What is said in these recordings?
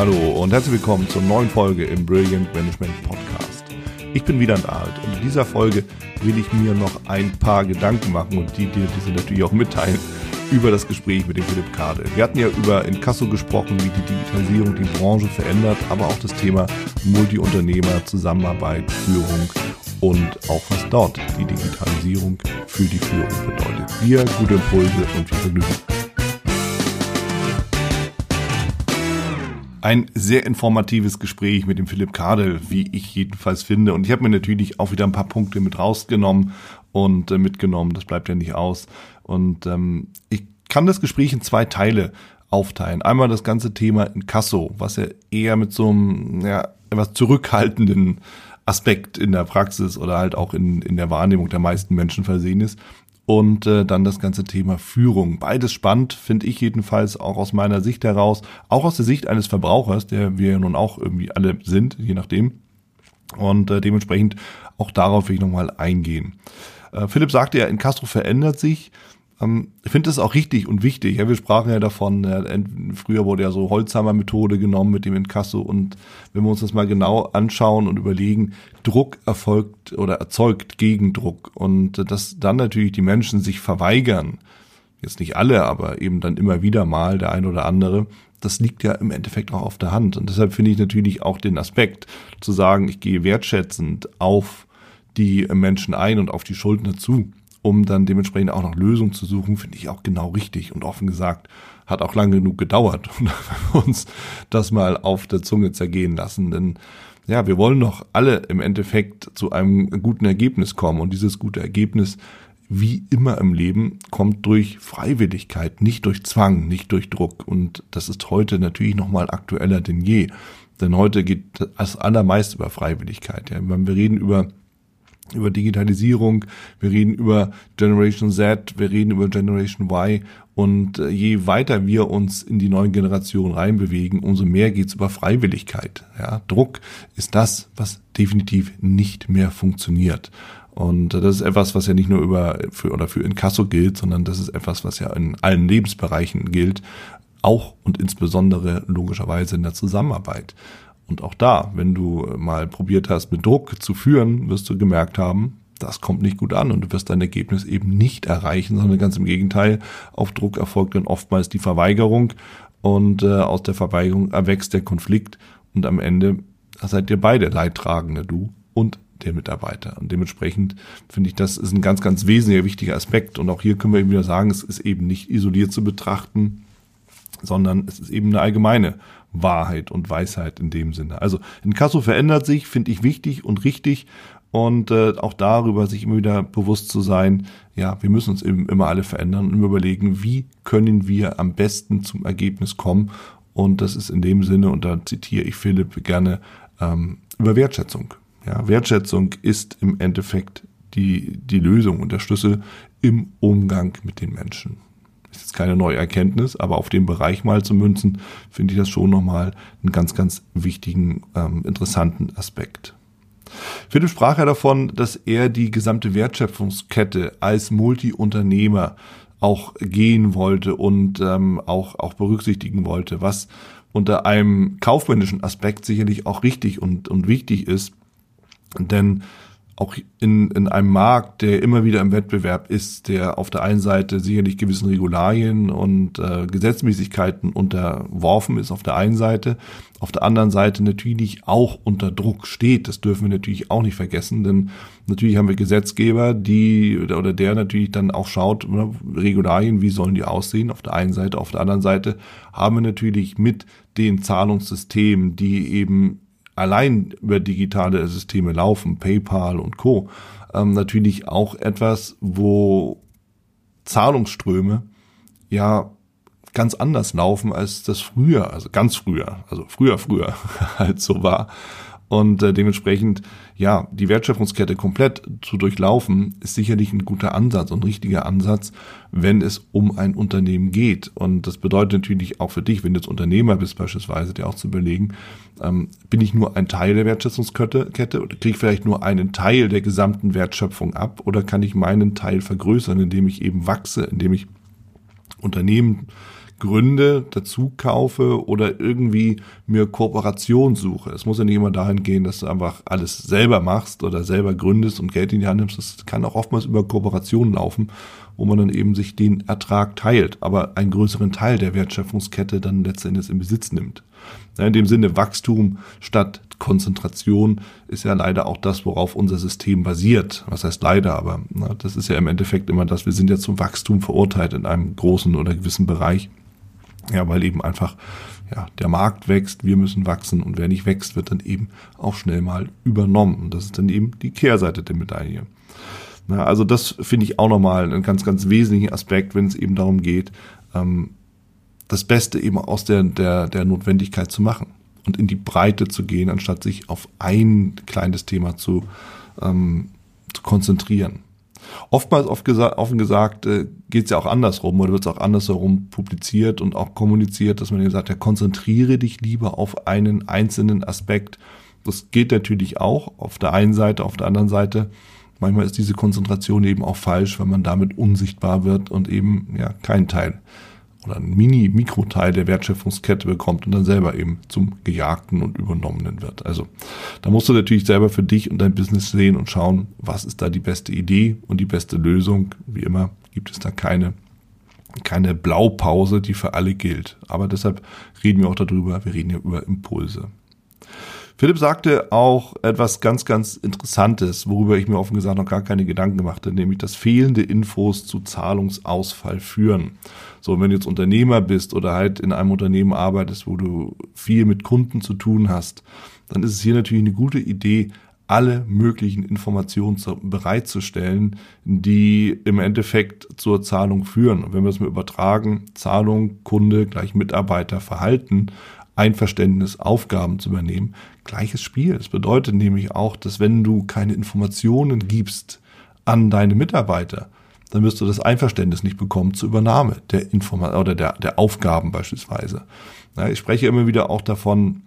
Hallo und herzlich willkommen zur neuen Folge im Brilliant Management Podcast. Ich bin Wieland Alt und in dieser Folge will ich mir noch ein paar Gedanken machen und die dir diese natürlich auch mitteilen über das Gespräch mit dem Philipp Kade. Wir hatten ja über Inkasso gesprochen, wie die Digitalisierung die Branche verändert, aber auch das Thema Multiunternehmer, Zusammenarbeit, Führung und auch was dort die Digitalisierung für die Führung bedeutet. Dir gute Impulse und viel Vergnügen. Ein sehr informatives Gespräch mit dem Philipp Kadel, wie ich jedenfalls finde. Und ich habe mir natürlich auch wieder ein paar Punkte mit rausgenommen und äh, mitgenommen. Das bleibt ja nicht aus. Und ähm, ich kann das Gespräch in zwei Teile aufteilen. Einmal das ganze Thema in Kasso, was ja eher mit so einem ja, etwas zurückhaltenden Aspekt in der Praxis oder halt auch in, in der Wahrnehmung der meisten Menschen versehen ist. Und äh, dann das ganze Thema Führung. Beides spannend, finde ich jedenfalls auch aus meiner Sicht heraus, auch aus der Sicht eines Verbrauchers, der wir ja nun auch irgendwie alle sind, je nachdem. Und äh, dementsprechend auch darauf will ich nochmal eingehen. Äh, Philipp sagte ja, in Castro verändert sich. Ähm, ich finde das auch richtig und wichtig. Ja, wir sprachen ja davon, äh, früher wurde ja so Holzhammer-Methode genommen mit dem Inkasso und wenn wir uns das mal genau anschauen und überlegen, Druck erfolgt oder erzeugt Gegendruck und dass dann natürlich die Menschen sich verweigern, jetzt nicht alle, aber eben dann immer wieder mal der ein oder andere, das liegt ja im Endeffekt auch auf der Hand. Und deshalb finde ich natürlich auch den Aspekt zu sagen, ich gehe wertschätzend auf die Menschen ein und auf die Schuldner zu um dann dementsprechend auch noch Lösungen zu suchen, finde ich auch genau richtig. Und offen gesagt, hat auch lange genug gedauert und uns das mal auf der Zunge zergehen lassen. Denn ja, wir wollen doch alle im Endeffekt zu einem guten Ergebnis kommen. Und dieses gute Ergebnis, wie immer im Leben, kommt durch Freiwilligkeit, nicht durch Zwang, nicht durch Druck. Und das ist heute natürlich nochmal aktueller denn je. Denn heute geht das allermeist über Freiwilligkeit. Ja. Wenn wir reden über über Digitalisierung, wir reden über Generation Z, wir reden über Generation Y und äh, je weiter wir uns in die neuen Generationen reinbewegen, umso mehr geht's über Freiwilligkeit. Ja, Druck ist das, was definitiv nicht mehr funktioniert. Und äh, das ist etwas, was ja nicht nur über für oder für Inkasso gilt, sondern das ist etwas, was ja in allen Lebensbereichen gilt, auch und insbesondere logischerweise in der Zusammenarbeit. Und auch da, wenn du mal probiert hast, mit Druck zu führen, wirst du gemerkt haben, das kommt nicht gut an und du wirst dein Ergebnis eben nicht erreichen, sondern ganz im Gegenteil, auf Druck erfolgt dann oftmals die Verweigerung und äh, aus der Verweigerung erwächst der Konflikt und am Ende seid ihr beide Leidtragende, du und der Mitarbeiter. Und dementsprechend finde ich, das ist ein ganz, ganz wesentlicher, wichtiger Aspekt. Und auch hier können wir eben wieder sagen, es ist eben nicht isoliert zu betrachten, sondern es ist eben eine allgemeine Wahrheit und Weisheit in dem Sinne. Also Inkasso verändert sich, finde ich wichtig und richtig und äh, auch darüber sich immer wieder bewusst zu sein, ja, wir müssen uns eben immer alle verändern und überlegen, wie können wir am besten zum Ergebnis kommen und das ist in dem Sinne, und da zitiere ich Philipp gerne, ähm, über Wertschätzung. Ja, Wertschätzung ist im Endeffekt die, die Lösung und der Schlüssel im Umgang mit den Menschen ist jetzt keine neue Erkenntnis, aber auf dem Bereich mal zu münzen, finde ich das schon nochmal einen ganz, ganz wichtigen, ähm, interessanten Aspekt. Philipp sprach ja davon, dass er die gesamte Wertschöpfungskette als Multiunternehmer auch gehen wollte und ähm, auch, auch berücksichtigen wollte, was unter einem kaufmännischen Aspekt sicherlich auch richtig und, und wichtig ist. Denn auch in, in einem Markt, der immer wieder im Wettbewerb ist, der auf der einen Seite sicherlich gewissen Regularien und äh, Gesetzmäßigkeiten unterworfen ist auf der einen Seite, auf der anderen Seite natürlich auch unter Druck steht. Das dürfen wir natürlich auch nicht vergessen, denn natürlich haben wir Gesetzgeber, die oder der natürlich dann auch schaut, ne, Regularien, wie sollen die aussehen auf der einen Seite, auf der anderen Seite haben wir natürlich mit den Zahlungssystemen, die eben allein über digitale Systeme laufen, PayPal und Co., ähm, natürlich auch etwas, wo Zahlungsströme ja ganz anders laufen, als das früher, also ganz früher, also früher, früher halt so war. Und äh, dementsprechend, ja, die Wertschöpfungskette komplett zu durchlaufen, ist sicherlich ein guter Ansatz und ein richtiger Ansatz, wenn es um ein Unternehmen geht. Und das bedeutet natürlich auch für dich, wenn du jetzt Unternehmer bist beispielsweise, dir auch zu überlegen, ähm, bin ich nur ein Teil der Wertschöpfungskette Kette, oder kriege ich vielleicht nur einen Teil der gesamten Wertschöpfung ab oder kann ich meinen Teil vergrößern, indem ich eben wachse, indem ich Unternehmen Gründe dazu kaufe oder irgendwie mir Kooperation suche. Es muss ja nicht immer dahin gehen, dass du einfach alles selber machst oder selber gründest und Geld in die Hand nimmst. Das kann auch oftmals über Kooperation laufen, wo man dann eben sich den Ertrag teilt, aber einen größeren Teil der Wertschöpfungskette dann letztendlich in Besitz nimmt. In dem Sinne Wachstum statt Konzentration ist ja leider auch das, worauf unser System basiert. Was heißt leider, aber na, das ist ja im Endeffekt immer das, wir sind ja zum Wachstum verurteilt in einem großen oder gewissen Bereich. Ja, weil eben einfach ja, der Markt wächst, wir müssen wachsen und wer nicht wächst, wird dann eben auch schnell mal übernommen. Und das ist dann eben die Kehrseite der Medaille. Na, also das finde ich auch nochmal einen ganz, ganz wesentlichen Aspekt, wenn es eben darum geht, ähm, das Beste eben aus der, der, der Notwendigkeit zu machen und in die Breite zu gehen, anstatt sich auf ein kleines Thema zu, ähm, zu konzentrieren. Oftmals, oft gesa offen gesagt, äh, geht es ja auch andersrum oder wird es auch andersherum publiziert und auch kommuniziert, dass man eben sagt, ja, konzentriere dich lieber auf einen einzelnen Aspekt. Das geht natürlich auch auf der einen Seite, auf der anderen Seite. Manchmal ist diese Konzentration eben auch falsch, wenn man damit unsichtbar wird und eben ja kein Teil oder ein Mini-Mikroteil der Wertschöpfungskette bekommt und dann selber eben zum Gejagten und Übernommenen wird. Also da musst du natürlich selber für dich und dein Business sehen und schauen, was ist da die beste Idee und die beste Lösung. Wie immer gibt es da keine keine Blaupause, die für alle gilt. Aber deshalb reden wir auch darüber, wir reden ja über Impulse. Philipp sagte auch etwas ganz, ganz Interessantes, worüber ich mir offen gesagt noch gar keine Gedanken gemacht habe, nämlich dass fehlende Infos zu Zahlungsausfall führen. So, wenn du jetzt Unternehmer bist oder halt in einem Unternehmen arbeitest, wo du viel mit Kunden zu tun hast, dann ist es hier natürlich eine gute Idee, alle möglichen Informationen bereitzustellen, die im Endeffekt zur Zahlung führen. Und wenn wir es mal übertragen, Zahlung, Kunde gleich Mitarbeiter, Verhalten, Einverständnis, Aufgaben zu übernehmen, gleiches Spiel. Das bedeutet nämlich auch, dass wenn du keine Informationen gibst an deine Mitarbeiter, dann wirst du das Einverständnis nicht bekommen zur Übernahme der Informa oder der, der Aufgaben beispielsweise. Ja, ich spreche immer wieder auch davon,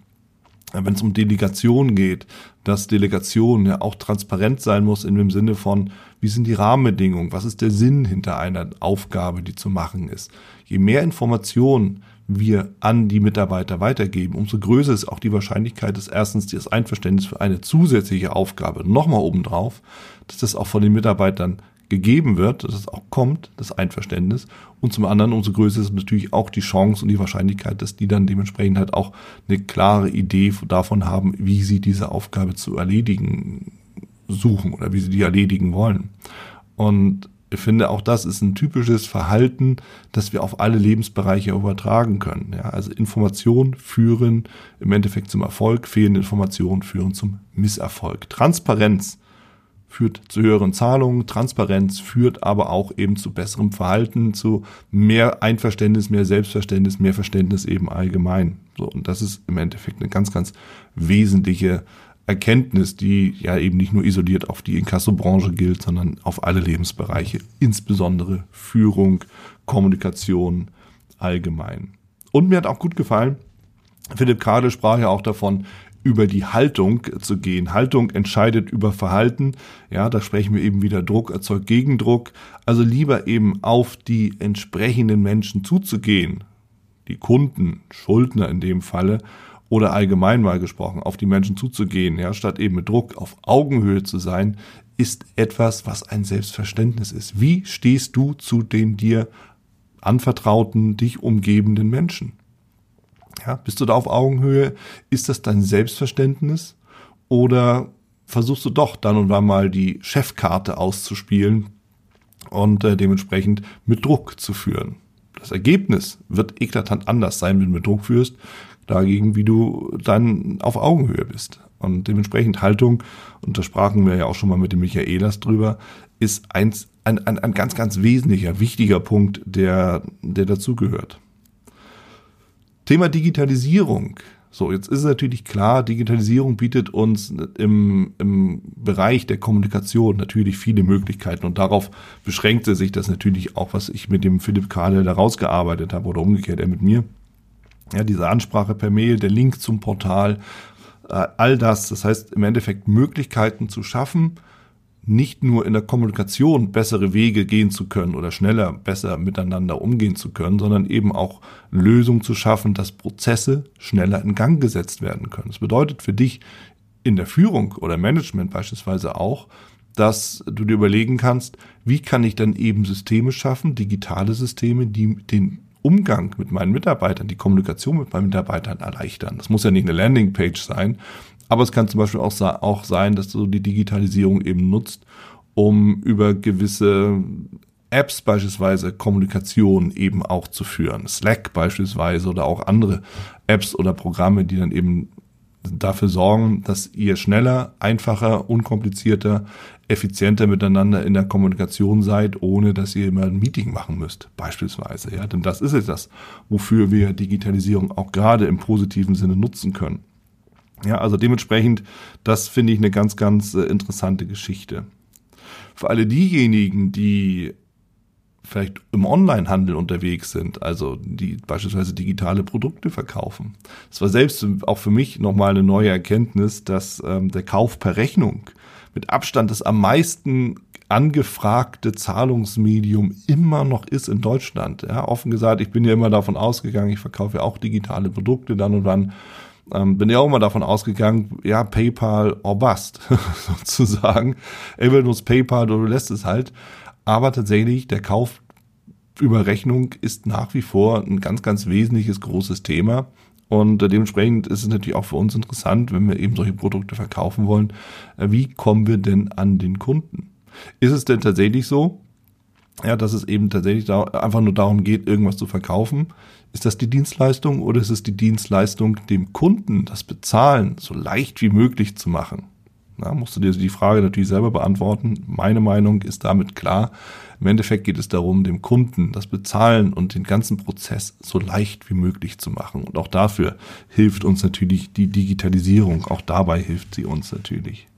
wenn es um Delegation geht, dass Delegation ja auch transparent sein muss in dem Sinne von, wie sind die Rahmenbedingungen, was ist der Sinn hinter einer Aufgabe, die zu machen ist. Je mehr Informationen wir an die Mitarbeiter weitergeben, umso größer ist auch die Wahrscheinlichkeit, dass erstens das Einverständnis für eine zusätzliche Aufgabe nochmal obendrauf, dass das auch von den Mitarbeitern gegeben wird, dass es auch kommt, das Einverständnis. Und zum anderen, umso größer ist natürlich auch die Chance und die Wahrscheinlichkeit, dass die dann dementsprechend halt auch eine klare Idee davon haben, wie sie diese Aufgabe zu erledigen suchen oder wie sie die erledigen wollen. Und finde, auch das ist ein typisches Verhalten, das wir auf alle Lebensbereiche übertragen können. Ja, also Informationen führen im Endeffekt zum Erfolg, fehlende Informationen führen zum Misserfolg. Transparenz führt zu höheren Zahlungen, Transparenz führt aber auch eben zu besserem Verhalten, zu mehr Einverständnis, mehr Selbstverständnis, mehr Verständnis eben allgemein. So, und das ist im Endeffekt eine ganz, ganz wesentliche Erkenntnis, die ja eben nicht nur isoliert auf die Inkassobranche gilt, sondern auf alle Lebensbereiche, insbesondere Führung, Kommunikation allgemein. Und mir hat auch gut gefallen, Philipp Kade sprach ja auch davon, über die Haltung zu gehen. Haltung entscheidet über Verhalten. Ja, da sprechen wir eben wieder Druck erzeugt Gegendruck. Also lieber eben auf die entsprechenden Menschen zuzugehen. Die Kunden, Schuldner in dem Falle oder allgemein mal gesprochen, auf die Menschen zuzugehen, ja, statt eben mit Druck auf Augenhöhe zu sein, ist etwas, was ein Selbstverständnis ist. Wie stehst du zu den dir anvertrauten, dich umgebenden Menschen? Ja, bist du da auf Augenhöhe? Ist das dein Selbstverständnis? Oder versuchst du doch dann und wann mal die Chefkarte auszuspielen und äh, dementsprechend mit Druck zu führen? Das Ergebnis wird eklatant anders sein, wenn du mit Druck führst, dagegen, wie du dann auf Augenhöhe bist. Und dementsprechend Haltung, und da sprachen wir ja auch schon mal mit dem Michaelas drüber, ist eins, ein, ein, ein ganz, ganz wesentlicher, wichtiger Punkt, der, der dazugehört. Thema Digitalisierung. So, jetzt ist es natürlich klar, Digitalisierung bietet uns im, im Bereich der Kommunikation natürlich viele Möglichkeiten und darauf beschränkte sich das natürlich auch, was ich mit dem Philipp Kahle da rausgearbeitet habe oder umgekehrt er mit mir. Ja, diese Ansprache per Mail, der Link zum Portal, äh, all das, das heißt im Endeffekt Möglichkeiten zu schaffen, nicht nur in der Kommunikation bessere Wege gehen zu können oder schneller, besser miteinander umgehen zu können, sondern eben auch Lösungen zu schaffen, dass Prozesse schneller in Gang gesetzt werden können. Das bedeutet für dich in der Führung oder Management beispielsweise auch, dass du dir überlegen kannst, wie kann ich dann eben Systeme schaffen, digitale Systeme, die den Umgang mit meinen Mitarbeitern, die Kommunikation mit meinen Mitarbeitern erleichtern. Das muss ja nicht eine Landingpage sein, aber es kann zum Beispiel auch, auch sein, dass du die Digitalisierung eben nutzt, um über gewisse Apps beispielsweise Kommunikation eben auch zu führen. Slack beispielsweise oder auch andere Apps oder Programme, die dann eben dafür sorgen, dass ihr schneller, einfacher, unkomplizierter, effizienter miteinander in der Kommunikation seid, ohne dass ihr immer ein Meeting machen müsst, beispielsweise. Ja, denn das ist es das, wofür wir Digitalisierung auch gerade im positiven Sinne nutzen können. Ja, also dementsprechend, das finde ich eine ganz, ganz äh, interessante Geschichte. Für alle diejenigen, die vielleicht im Onlinehandel unterwegs sind, also die beispielsweise digitale Produkte verkaufen. Es war selbst auch für mich nochmal eine neue Erkenntnis, dass ähm, der Kauf per Rechnung mit Abstand das am meisten angefragte Zahlungsmedium immer noch ist in Deutschland. Ja, offen gesagt, ich bin ja immer davon ausgegangen, ich verkaufe ja auch digitale Produkte dann und wann. Ähm, bin ja auch immer davon ausgegangen, ja, PayPal or bust, sozusagen. Entweder du nutzt PayPal oder du lässt es halt. Aber tatsächlich, der Kauf über Rechnung ist nach wie vor ein ganz, ganz wesentliches, großes Thema. Und äh, dementsprechend ist es natürlich auch für uns interessant, wenn wir eben solche Produkte verkaufen wollen, äh, wie kommen wir denn an den Kunden? Ist es denn tatsächlich so, ja, dass es eben tatsächlich da einfach nur darum geht, irgendwas zu verkaufen? Ist das die Dienstleistung oder ist es die Dienstleistung, dem Kunden das Bezahlen so leicht wie möglich zu machen? Na, musst du dir die Frage natürlich selber beantworten. Meine Meinung ist damit klar. Im Endeffekt geht es darum, dem Kunden das Bezahlen und den ganzen Prozess so leicht wie möglich zu machen. Und auch dafür hilft uns natürlich die Digitalisierung. Auch dabei hilft sie uns natürlich.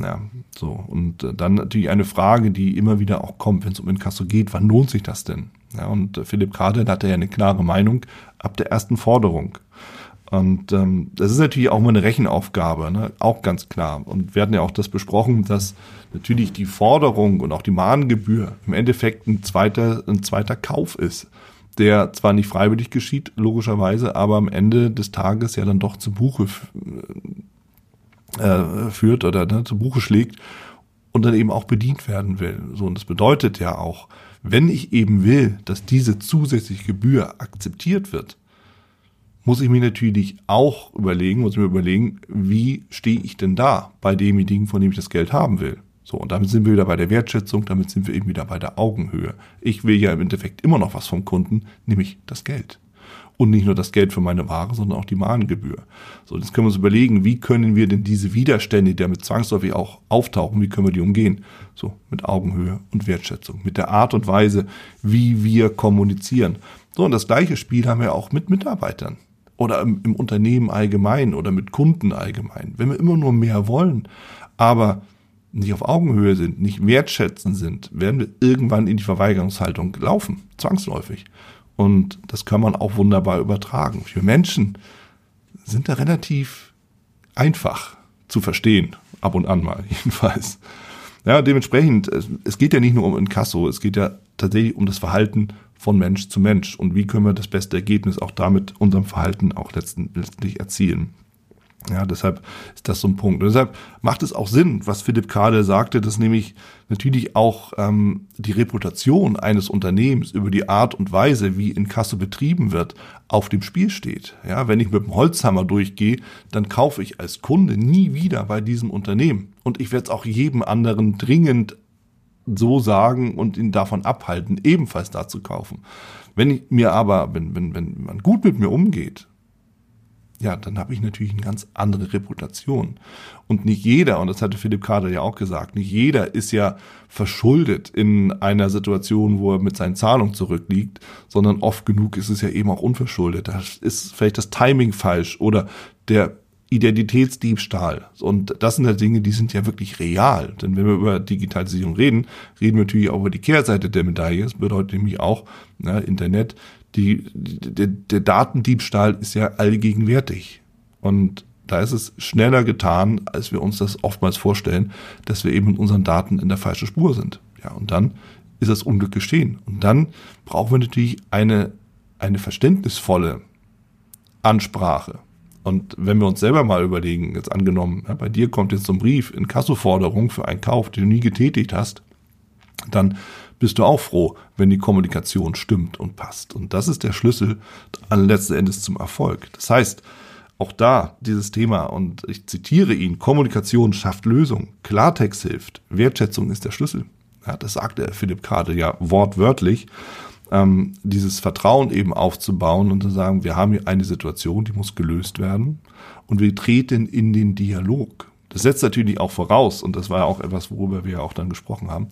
Ja, so. Und äh, dann natürlich eine Frage, die immer wieder auch kommt, wenn es um Inkasso geht. Wann lohnt sich das denn? Ja, und äh, Philipp Kardel hatte ja eine klare Meinung ab der ersten Forderung. Und ähm, das ist natürlich auch mal eine Rechenaufgabe, ne? auch ganz klar. Und wir hatten ja auch das besprochen, dass natürlich die Forderung und auch die Mahngebühr im Endeffekt ein zweiter, ein zweiter Kauf ist, der zwar nicht freiwillig geschieht, logischerweise, aber am Ende des Tages ja dann doch zu Buche äh, führt oder ne, zu Buche schlägt und dann eben auch bedient werden will. So, und das bedeutet ja auch, wenn ich eben will, dass diese zusätzliche Gebühr akzeptiert wird, muss ich mir natürlich auch überlegen, muss ich mir überlegen, wie stehe ich denn da bei demjenigen, von dem ich das Geld haben will. So, und damit sind wir wieder bei der Wertschätzung, damit sind wir eben wieder bei der Augenhöhe. Ich will ja im Endeffekt immer noch was vom Kunden, nämlich das Geld. Und nicht nur das Geld für meine Ware, sondern auch die Mahngebühr. So, jetzt können wir uns überlegen, wie können wir denn diese Widerstände, die damit zwangsläufig auch auftauchen, wie können wir die umgehen? So, mit Augenhöhe und Wertschätzung, mit der Art und Weise, wie wir kommunizieren. So, und das gleiche Spiel haben wir auch mit Mitarbeitern oder im, im Unternehmen allgemein oder mit Kunden allgemein. Wenn wir immer nur mehr wollen, aber nicht auf Augenhöhe sind, nicht wertschätzen sind, werden wir irgendwann in die Verweigerungshaltung laufen, zwangsläufig. Und das kann man auch wunderbar übertragen. Wir Menschen sind da relativ einfach zu verstehen, ab und an mal jedenfalls. Ja, dementsprechend, es geht ja nicht nur um Inkasso, es geht ja tatsächlich um das Verhalten von Mensch zu Mensch und wie können wir das beste Ergebnis auch damit unserem Verhalten auch letztendlich erzielen. Ja, deshalb ist das so ein Punkt. Und deshalb macht es auch Sinn, was Philipp Kahle sagte, dass nämlich natürlich auch ähm, die Reputation eines Unternehmens über die Art und Weise, wie in Kasse betrieben wird, auf dem Spiel steht. Ja, wenn ich mit dem Holzhammer durchgehe, dann kaufe ich als Kunde nie wieder bei diesem Unternehmen. Und ich werde es auch jedem anderen dringend so sagen und ihn davon abhalten, ebenfalls da zu kaufen. Wenn ich mir aber, wenn, wenn, wenn man gut mit mir umgeht, ja, dann habe ich natürlich eine ganz andere Reputation. Und nicht jeder, und das hatte Philipp Kader ja auch gesagt, nicht jeder ist ja verschuldet in einer Situation, wo er mit seinen Zahlungen zurückliegt, sondern oft genug ist es ja eben auch unverschuldet. Da ist vielleicht das Timing falsch oder der Identitätsdiebstahl. Und das sind ja Dinge, die sind ja wirklich real. Denn wenn wir über Digitalisierung reden, reden wir natürlich auch über die Kehrseite der Medaille. Das bedeutet nämlich auch, na, Internet, die, der, der Datendiebstahl ist ja allgegenwärtig. Und Da ist es schneller getan, als wir uns das oftmals vorstellen, dass wir eben mit unseren Daten in der falschen Spur sind. Ja, und dann ist das Unglück geschehen. Und dann brauchen wir natürlich eine, eine verständnisvolle Ansprache. Und wenn wir uns selber mal überlegen, jetzt angenommen, ja, bei dir kommt jetzt so ein Brief in Kassoforderung für einen Kauf, den du nie getätigt hast, dann bist du auch froh, wenn die Kommunikation stimmt und passt. Und das ist der Schlüssel an letzten Endes zum Erfolg. Das heißt, auch da dieses Thema, und ich zitiere ihn, Kommunikation schafft Lösung, Klartext hilft, Wertschätzung ist der Schlüssel. Ja, das sagte Philipp Kade ja wortwörtlich ähm, dieses Vertrauen eben aufzubauen und zu sagen, wir haben hier eine Situation, die muss gelöst werden und wir treten in den Dialog. Das setzt natürlich auch voraus, und das war ja auch etwas, worüber wir ja auch dann gesprochen haben,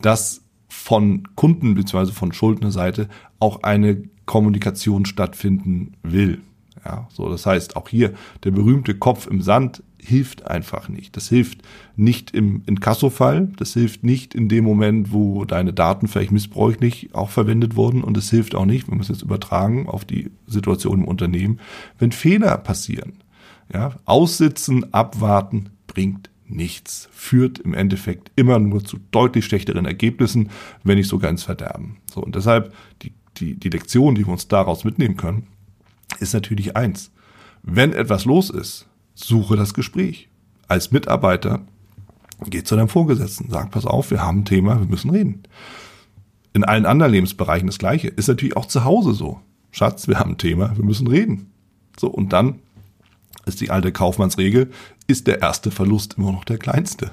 dass von Kunden bzw. von Schuldnerseite auch eine Kommunikation stattfinden will. Ja, so, das heißt, auch hier der berühmte Kopf im Sand hilft einfach nicht. Das hilft nicht im Inkasso-Fall, das hilft nicht in dem Moment, wo deine Daten vielleicht missbräuchlich auch verwendet wurden und es hilft auch nicht, wenn wir es jetzt übertragen auf die Situation im Unternehmen, wenn Fehler passieren. Ja, aussitzen, abwarten bringt nichts, führt im Endeffekt immer nur zu deutlich schlechteren Ergebnissen, wenn nicht sogar ins Verderben. So, und deshalb die, die, die Lektion, die wir uns daraus mitnehmen können, ist natürlich eins. Wenn etwas los ist, suche das Gespräch. Als Mitarbeiter geh zu deinem Vorgesetzten, sag, pass auf, wir haben ein Thema, wir müssen reden. In allen anderen Lebensbereichen das Gleiche. Ist natürlich auch zu Hause so. Schatz, wir haben ein Thema, wir müssen reden. So, und dann ist die alte Kaufmannsregel, ist der erste Verlust immer noch der kleinste.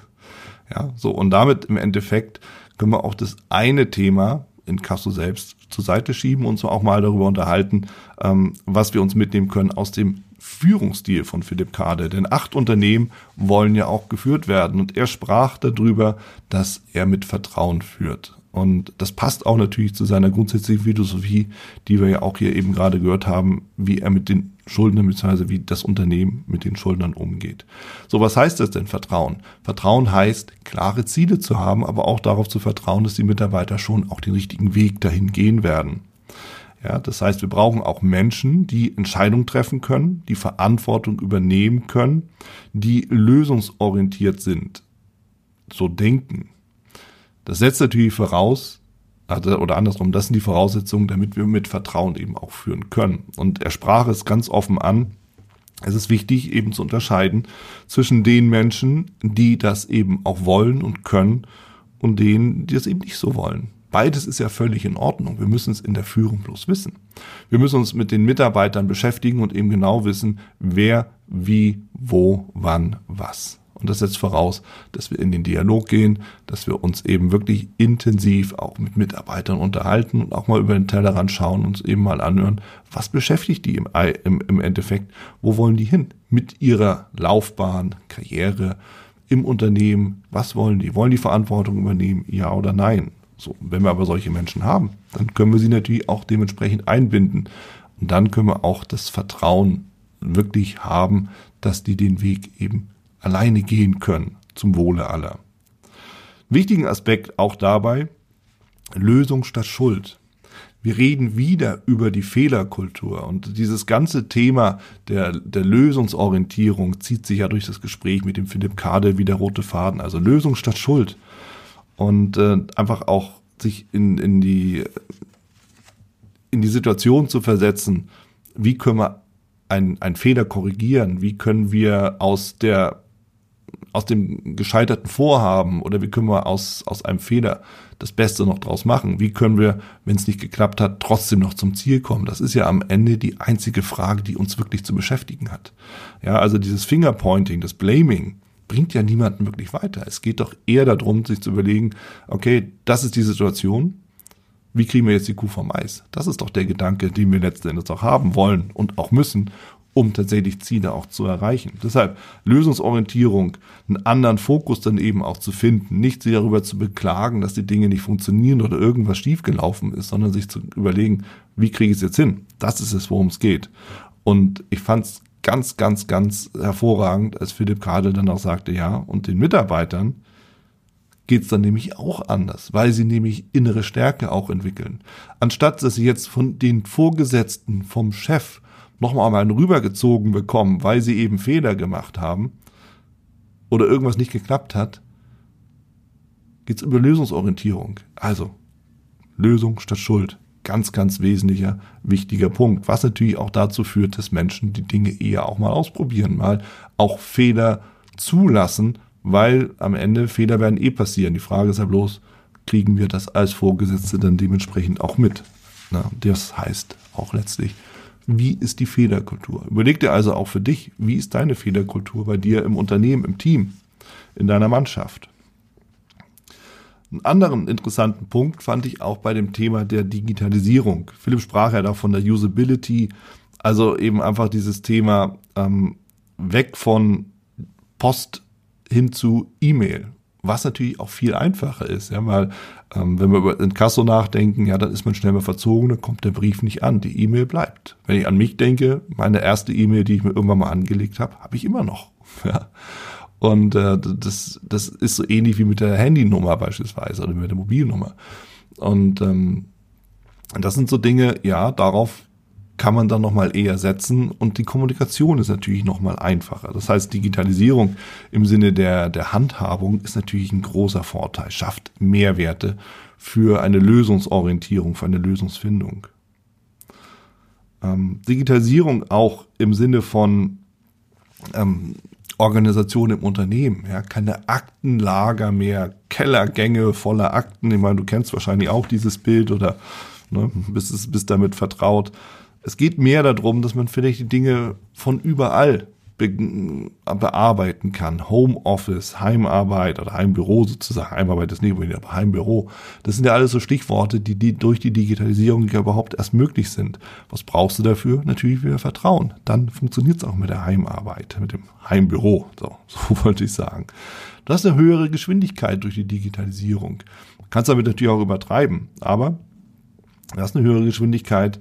Ja, so, und damit im Endeffekt können wir auch das eine Thema in Kasso selbst zur Seite schieben und so auch mal darüber unterhalten, ähm, was wir uns mitnehmen können aus dem Führungsstil von Philipp Kade. Denn acht Unternehmen wollen ja auch geführt werden. Und er sprach darüber, dass er mit Vertrauen führt. Und das passt auch natürlich zu seiner grundsätzlichen Philosophie, die wir ja auch hier eben gerade gehört haben, wie er mit den Schuldnern bzw. wie das Unternehmen mit den Schuldnern umgeht. So, was heißt das denn Vertrauen? Vertrauen heißt, klare Ziele zu haben, aber auch darauf zu vertrauen, dass die Mitarbeiter schon auch den richtigen Weg dahin gehen werden. Ja, das heißt, wir brauchen auch Menschen, die Entscheidungen treffen können, die Verantwortung übernehmen können, die lösungsorientiert sind, so denken. Das setzt natürlich voraus, oder andersrum, das sind die Voraussetzungen, damit wir mit Vertrauen eben auch führen können. Und er sprach es ganz offen an. Es ist wichtig, eben zu unterscheiden zwischen den Menschen, die das eben auch wollen und können und denen, die das eben nicht so wollen. Beides ist ja völlig in Ordnung. Wir müssen es in der Führung bloß wissen. Wir müssen uns mit den Mitarbeitern beschäftigen und eben genau wissen, wer, wie, wo, wann, was. Und das setzt voraus, dass wir in den Dialog gehen, dass wir uns eben wirklich intensiv auch mit Mitarbeitern unterhalten und auch mal über den Tellerrand schauen, uns eben mal anhören, was beschäftigt die im, im, im Endeffekt, wo wollen die hin mit ihrer Laufbahn, Karriere im Unternehmen, was wollen die? Wollen die Verantwortung übernehmen, ja oder nein? So, wenn wir aber solche Menschen haben, dann können wir sie natürlich auch dementsprechend einbinden. Und dann können wir auch das Vertrauen wirklich haben, dass die den Weg eben alleine gehen können zum Wohle aller. Wichtigen Aspekt auch dabei, Lösung statt Schuld. Wir reden wieder über die Fehlerkultur und dieses ganze Thema der, der Lösungsorientierung zieht sich ja durch das Gespräch mit dem Philipp Kade wie der rote Faden. Also Lösung statt Schuld und äh, einfach auch sich in, in, die, in die Situation zu versetzen, wie können wir einen Fehler korrigieren, wie können wir aus der aus dem gescheiterten Vorhaben oder wie können wir aus, aus einem Fehler das Beste noch draus machen? Wie können wir, wenn es nicht geklappt hat, trotzdem noch zum Ziel kommen? Das ist ja am Ende die einzige Frage, die uns wirklich zu beschäftigen hat. Ja, also dieses Fingerpointing, das Blaming, bringt ja niemanden wirklich weiter. Es geht doch eher darum, sich zu überlegen, okay, das ist die Situation. Wie kriegen wir jetzt die Kuh vom Eis? Das ist doch der Gedanke, den wir letzten Endes auch haben wollen und auch müssen, um tatsächlich Ziele auch zu erreichen. Deshalb Lösungsorientierung, einen anderen Fokus dann eben auch zu finden, nicht sich darüber zu beklagen, dass die Dinge nicht funktionieren oder irgendwas schiefgelaufen ist, sondern sich zu überlegen, wie kriege ich es jetzt hin? Das ist es, worum es geht. Und ich fand es ganz, ganz, ganz hervorragend, als Philipp Kadel dann auch sagte, ja, und den Mitarbeitern geht's dann nämlich auch anders, weil sie nämlich innere Stärke auch entwickeln. Anstatt dass sie jetzt von den Vorgesetzten, vom Chef nochmal einen rübergezogen bekommen, weil sie eben Fehler gemacht haben oder irgendwas nicht geklappt hat, geht es über Lösungsorientierung. Also Lösung statt Schuld. Ganz, ganz wesentlicher, wichtiger Punkt. Was natürlich auch dazu führt, dass Menschen die Dinge eher auch mal ausprobieren, mal auch Fehler zulassen, weil am Ende Fehler werden eh passieren. Die Frage ist ja bloß, kriegen wir das als Vorgesetzte dann dementsprechend auch mit? Na, das heißt auch letztlich, wie ist die Fehlerkultur? Überleg dir also auch für dich, wie ist deine Fehlerkultur bei dir im Unternehmen, im Team, in deiner Mannschaft? Einen anderen interessanten Punkt fand ich auch bei dem Thema der Digitalisierung. Philipp sprach ja da von der Usability, also eben einfach dieses Thema ähm, weg von Post hin zu E-Mail was natürlich auch viel einfacher ist, ja, weil ähm, wenn wir über Inkasso nachdenken, ja, dann ist man schnell mal verzogen, dann kommt der Brief nicht an, die E-Mail bleibt. Wenn ich an mich denke, meine erste E-Mail, die ich mir irgendwann mal angelegt habe, habe ich immer noch. Ja. Und äh, das, das ist so ähnlich wie mit der Handynummer beispielsweise oder mit der Mobilnummer. Und ähm, das sind so Dinge, ja, darauf kann man dann nochmal eher setzen und die Kommunikation ist natürlich nochmal einfacher. Das heißt, Digitalisierung im Sinne der, der Handhabung ist natürlich ein großer Vorteil, schafft Mehrwerte für eine Lösungsorientierung, für eine Lösungsfindung. Ähm, Digitalisierung auch im Sinne von ähm, Organisation im Unternehmen, ja, keine Aktenlager mehr, Kellergänge voller Akten. Ich meine, du kennst wahrscheinlich auch dieses Bild oder ne, bist, bist damit vertraut. Es geht mehr darum, dass man vielleicht die Dinge von überall be bearbeiten kann. Homeoffice, Heimarbeit oder Heimbüro sozusagen. Heimarbeit ist nicht unbedingt, aber Heimbüro. Das sind ja alles so Stichworte, die, die durch die Digitalisierung ja überhaupt erst möglich sind. Was brauchst du dafür? Natürlich wieder Vertrauen. Dann funktioniert es auch mit der Heimarbeit, mit dem Heimbüro. So, so wollte ich sagen. Du hast eine höhere Geschwindigkeit durch die Digitalisierung. Kannst damit natürlich auch übertreiben, aber du hast eine höhere Geschwindigkeit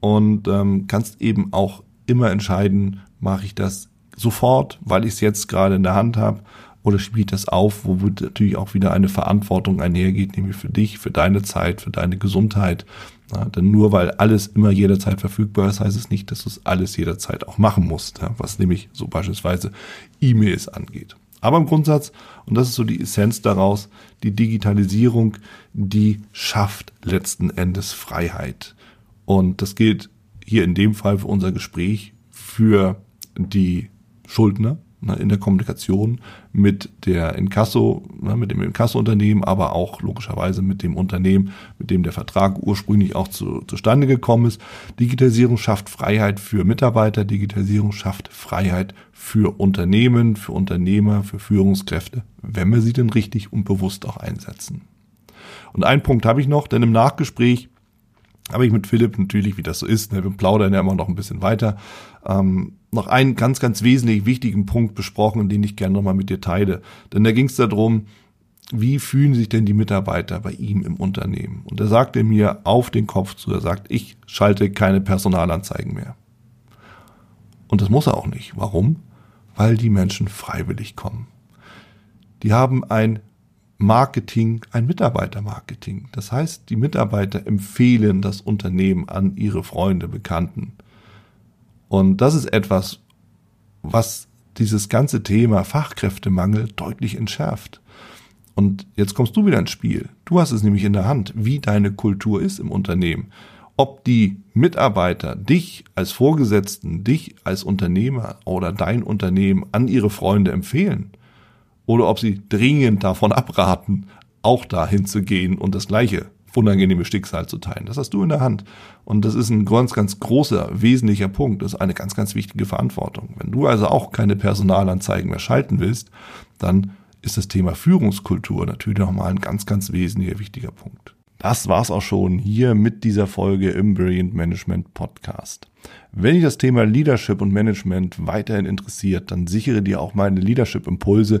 und ähm, kannst eben auch immer entscheiden, mache ich das sofort, weil ich es jetzt gerade in der Hand habe, oder spiele ich das auf, wo natürlich auch wieder eine Verantwortung einhergeht, nämlich für dich, für deine Zeit, für deine Gesundheit. Ja, denn nur weil alles immer jederzeit verfügbar ist, heißt es nicht, dass du es alles jederzeit auch machen musst, ja, was nämlich so beispielsweise E-Mails angeht. Aber im Grundsatz, und das ist so die Essenz daraus, die Digitalisierung, die schafft letzten Endes Freiheit. Und das gilt hier in dem Fall für unser Gespräch für die Schuldner ne, in der Kommunikation mit der Inkasso, ne, mit dem Inkasso-Unternehmen, aber auch logischerweise mit dem Unternehmen, mit dem der Vertrag ursprünglich auch zu, zustande gekommen ist. Digitalisierung schafft Freiheit für Mitarbeiter, Digitalisierung schafft Freiheit für Unternehmen, für Unternehmer, für Führungskräfte, wenn wir sie denn richtig und bewusst auch einsetzen. Und einen Punkt habe ich noch, denn im Nachgespräch habe ich mit Philipp natürlich, wie das so ist, ne, wir plaudern ja immer noch ein bisschen weiter, ähm, noch einen ganz, ganz wesentlich wichtigen Punkt besprochen, den ich gerne nochmal mit dir teile. Denn da ging es darum, wie fühlen sich denn die Mitarbeiter bei ihm im Unternehmen? Und er sagte mir auf den Kopf zu, er sagt, ich schalte keine Personalanzeigen mehr. Und das muss er auch nicht. Warum? Weil die Menschen freiwillig kommen. Die haben ein Marketing ein Mitarbeitermarketing. Das heißt, die Mitarbeiter empfehlen das Unternehmen an ihre Freunde, Bekannten. Und das ist etwas, was dieses ganze Thema Fachkräftemangel deutlich entschärft. Und jetzt kommst du wieder ins Spiel. Du hast es nämlich in der Hand, wie deine Kultur ist im Unternehmen. Ob die Mitarbeiter dich als Vorgesetzten, dich als Unternehmer oder dein Unternehmen an ihre Freunde empfehlen oder ob sie dringend davon abraten, auch dahin zu gehen und das gleiche unangenehme Schicksal zu teilen. Das hast du in der Hand. Und das ist ein ganz, ganz großer, wesentlicher Punkt. Das ist eine ganz, ganz wichtige Verantwortung. Wenn du also auch keine Personalanzeigen mehr schalten willst, dann ist das Thema Führungskultur natürlich nochmal ein ganz, ganz wesentlicher, wichtiger Punkt. Das war's auch schon hier mit dieser Folge im Brilliant Management Podcast. Wenn dich das Thema Leadership und Management weiterhin interessiert, dann sichere dir auch meine Leadership Impulse